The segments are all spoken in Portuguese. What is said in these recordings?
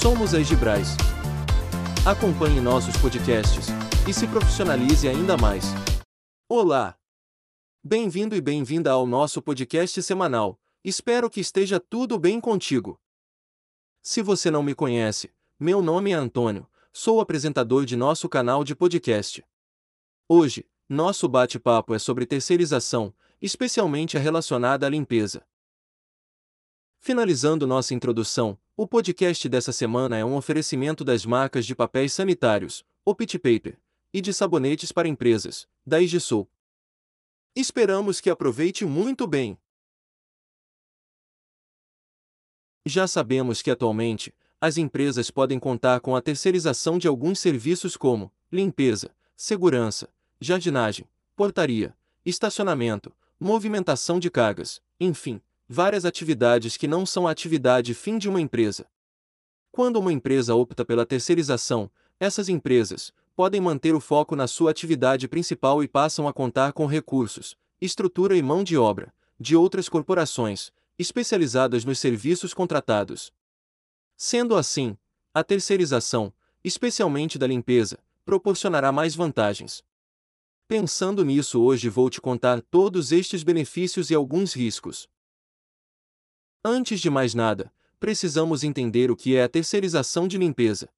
Somos a Egibrais. Acompanhe nossos podcasts e se profissionalize ainda mais. Olá! Bem-vindo e bem-vinda ao nosso podcast semanal. Espero que esteja tudo bem contigo. Se você não me conhece, meu nome é Antônio, sou apresentador de nosso canal de podcast. Hoje, nosso bate-papo é sobre terceirização, especialmente a relacionada à limpeza. Finalizando nossa introdução, o podcast dessa semana é um oferecimento das marcas de papéis sanitários, Opit Paper, e de sabonetes para empresas, da Igisul. Esperamos que aproveite muito bem. Já sabemos que atualmente, as empresas podem contar com a terceirização de alguns serviços como limpeza, segurança, jardinagem, portaria, estacionamento, movimentação de cargas, enfim, várias atividades que não são a atividade fim de uma empresa. Quando uma empresa opta pela terceirização, essas empresas podem manter o foco na sua atividade principal e passam a contar com recursos, estrutura e mão de obra de outras corporações, especializadas nos serviços contratados. Sendo assim, a terceirização, especialmente da limpeza, proporcionará mais vantagens. Pensando nisso, hoje vou te contar todos estes benefícios e alguns riscos. Antes de mais nada, precisamos entender o que é a terceirização de limpeza.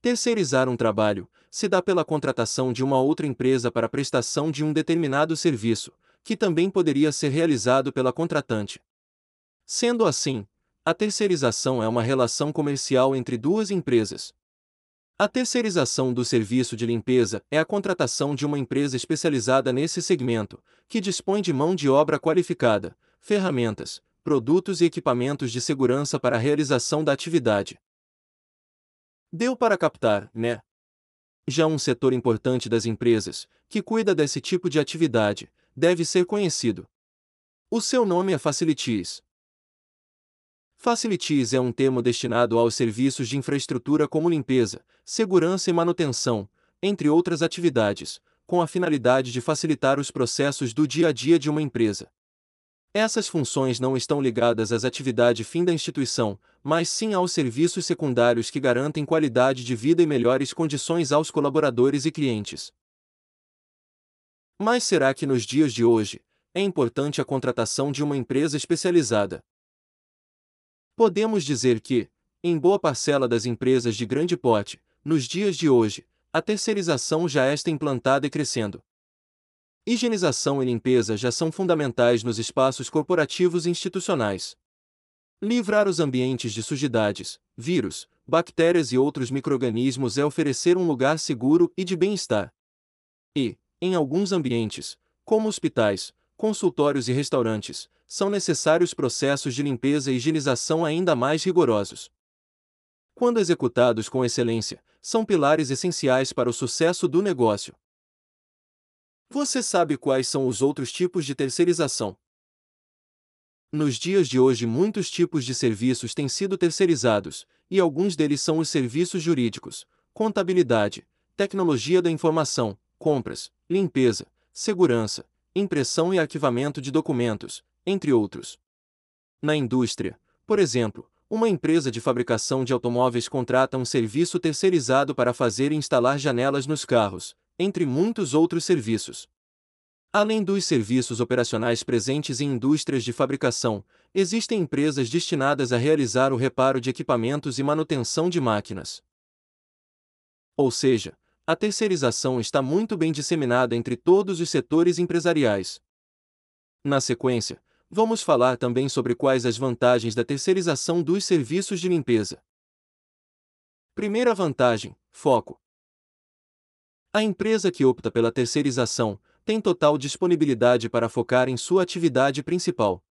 Terceirizar um trabalho se dá pela contratação de uma outra empresa para a prestação de um determinado serviço, que também poderia ser realizado pela contratante. Sendo assim, a terceirização é uma relação comercial entre duas empresas. A terceirização do serviço de limpeza é a contratação de uma empresa especializada nesse segmento, que dispõe de mão de obra qualificada, ferramentas, produtos e equipamentos de segurança para a realização da atividade. Deu para captar, né? Já um setor importante das empresas, que cuida desse tipo de atividade, deve ser conhecido. O seu nome é Facilities. Facilities é um termo destinado aos serviços de infraestrutura como limpeza, segurança e manutenção, entre outras atividades, com a finalidade de facilitar os processos do dia a dia de uma empresa. Essas funções não estão ligadas às atividades fim da instituição, mas sim aos serviços secundários que garantem qualidade de vida e melhores condições aos colaboradores e clientes. Mas será que nos dias de hoje é importante a contratação de uma empresa especializada? Podemos dizer que, em boa parcela das empresas de grande porte, nos dias de hoje, a terceirização já está implantada e crescendo. Higienização e limpeza já são fundamentais nos espaços corporativos e institucionais. Livrar os ambientes de sujidades, vírus, bactérias e outros microrganismos é oferecer um lugar seguro e de bem-estar. E, em alguns ambientes, como hospitais, consultórios e restaurantes, são necessários processos de limpeza e higienização ainda mais rigorosos. Quando executados com excelência, são pilares essenciais para o sucesso do negócio. Você sabe quais são os outros tipos de terceirização? Nos dias de hoje, muitos tipos de serviços têm sido terceirizados, e alguns deles são os serviços jurídicos, contabilidade, tecnologia da informação, compras, limpeza, segurança, impressão e arquivamento de documentos, entre outros. Na indústria, por exemplo, uma empresa de fabricação de automóveis contrata um serviço terceirizado para fazer e instalar janelas nos carros, entre muitos outros serviços. Além dos serviços operacionais presentes em indústrias de fabricação, existem empresas destinadas a realizar o reparo de equipamentos e manutenção de máquinas. Ou seja, a terceirização está muito bem disseminada entre todos os setores empresariais. Na sequência, vamos falar também sobre quais as vantagens da terceirização dos serviços de limpeza. Primeira vantagem: foco. A empresa que opta pela terceirização tem total disponibilidade para focar em sua atividade principal.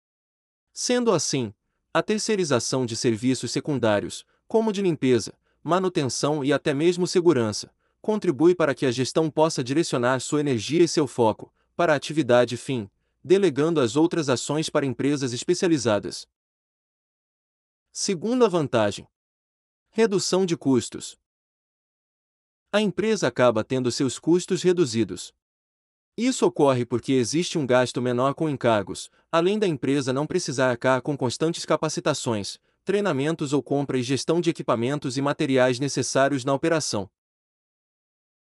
Sendo assim, a terceirização de serviços secundários, como de limpeza, manutenção e até mesmo segurança, contribui para que a gestão possa direcionar sua energia e seu foco para a atividade fim, delegando as outras ações para empresas especializadas. Segunda vantagem: redução de custos a empresa acaba tendo seus custos reduzidos. Isso ocorre porque existe um gasto menor com encargos, além da empresa não precisar arcar com constantes capacitações, treinamentos ou compra e gestão de equipamentos e materiais necessários na operação.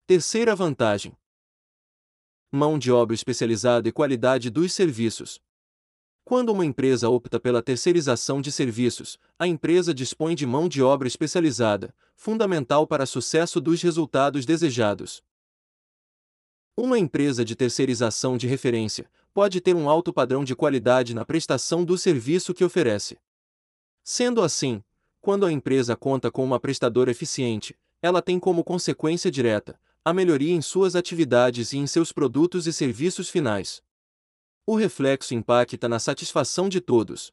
Terceira vantagem: mão de obra especializada e qualidade dos serviços. Quando uma empresa opta pela terceirização de serviços, a empresa dispõe de mão de obra especializada, fundamental para o sucesso dos resultados desejados. Uma empresa de terceirização de referência pode ter um alto padrão de qualidade na prestação do serviço que oferece. Sendo assim, quando a empresa conta com uma prestadora eficiente, ela tem como consequência direta a melhoria em suas atividades e em seus produtos e serviços finais. O reflexo impacta na satisfação de todos.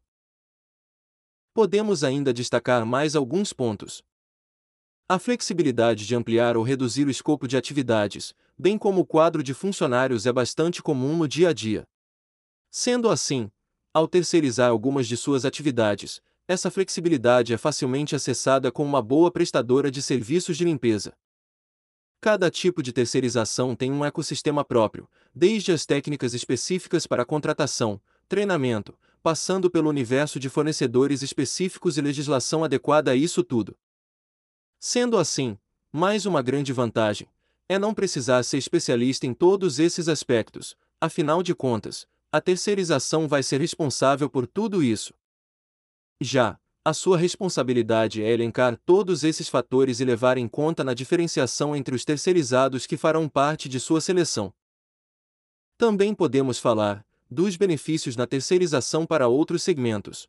Podemos ainda destacar mais alguns pontos. A flexibilidade de ampliar ou reduzir o escopo de atividades, bem como o quadro de funcionários, é bastante comum no dia a dia. Sendo assim, ao terceirizar algumas de suas atividades, essa flexibilidade é facilmente acessada com uma boa prestadora de serviços de limpeza. Cada tipo de terceirização tem um ecossistema próprio, desde as técnicas específicas para contratação, treinamento, passando pelo universo de fornecedores específicos e legislação adequada a isso tudo. Sendo assim, mais uma grande vantagem é não precisar ser especialista em todos esses aspectos, afinal de contas, a terceirização vai ser responsável por tudo isso. Já, a sua responsabilidade é elencar todos esses fatores e levar em conta na diferenciação entre os terceirizados que farão parte de sua seleção. Também podemos falar dos benefícios na terceirização para outros segmentos.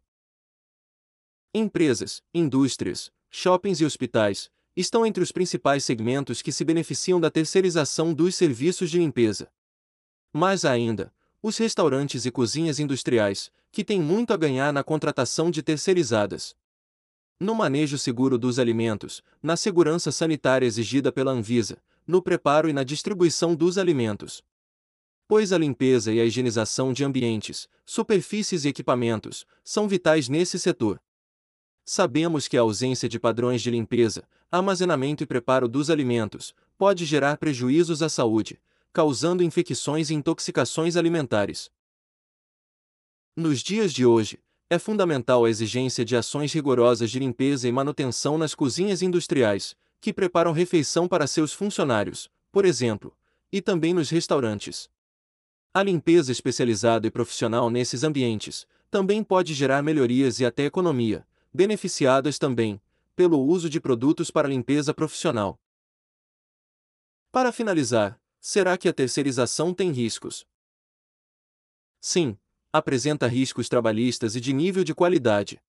Empresas, indústrias, shoppings e hospitais estão entre os principais segmentos que se beneficiam da terceirização dos serviços de limpeza. Mais ainda, os restaurantes e cozinhas industriais, que têm muito a ganhar na contratação de terceirizadas. No manejo seguro dos alimentos, na segurança sanitária exigida pela Anvisa, no preparo e na distribuição dos alimentos. Pois a limpeza e a higienização de ambientes, superfícies e equipamentos são vitais nesse setor. Sabemos que a ausência de padrões de limpeza, armazenamento e preparo dos alimentos pode gerar prejuízos à saúde, causando infecções e intoxicações alimentares. Nos dias de hoje, é fundamental a exigência de ações rigorosas de limpeza e manutenção nas cozinhas industriais, que preparam refeição para seus funcionários, por exemplo, e também nos restaurantes. A limpeza especializada e profissional nesses ambientes também pode gerar melhorias e até economia, beneficiadas também pelo uso de produtos para limpeza profissional. Para finalizar, Será que a terceirização tem riscos? Sim, apresenta riscos trabalhistas e de nível de qualidade.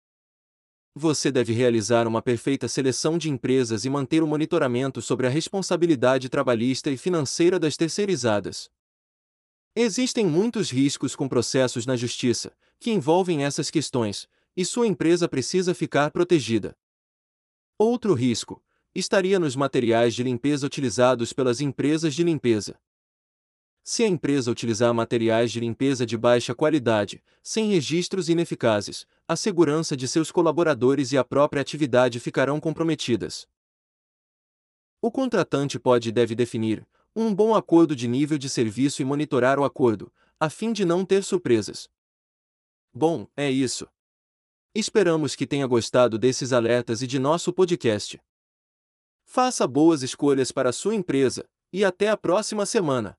Você deve realizar uma perfeita seleção de empresas e manter o monitoramento sobre a responsabilidade trabalhista e financeira das terceirizadas. Existem muitos riscos com processos na justiça, que envolvem essas questões, e sua empresa precisa ficar protegida. Outro risco, estaria nos materiais de limpeza utilizados pelas empresas de limpeza. Se a empresa utilizar materiais de limpeza de baixa qualidade, sem registros ineficazes, a segurança de seus colaboradores e a própria atividade ficarão comprometidas. O contratante pode e deve definir um bom acordo de nível de serviço e monitorar o acordo, a fim de não ter surpresas. Bom, é isso. Esperamos que tenha gostado desses alertas e de nosso podcast. Faça boas escolhas para a sua empresa, e até a próxima semana!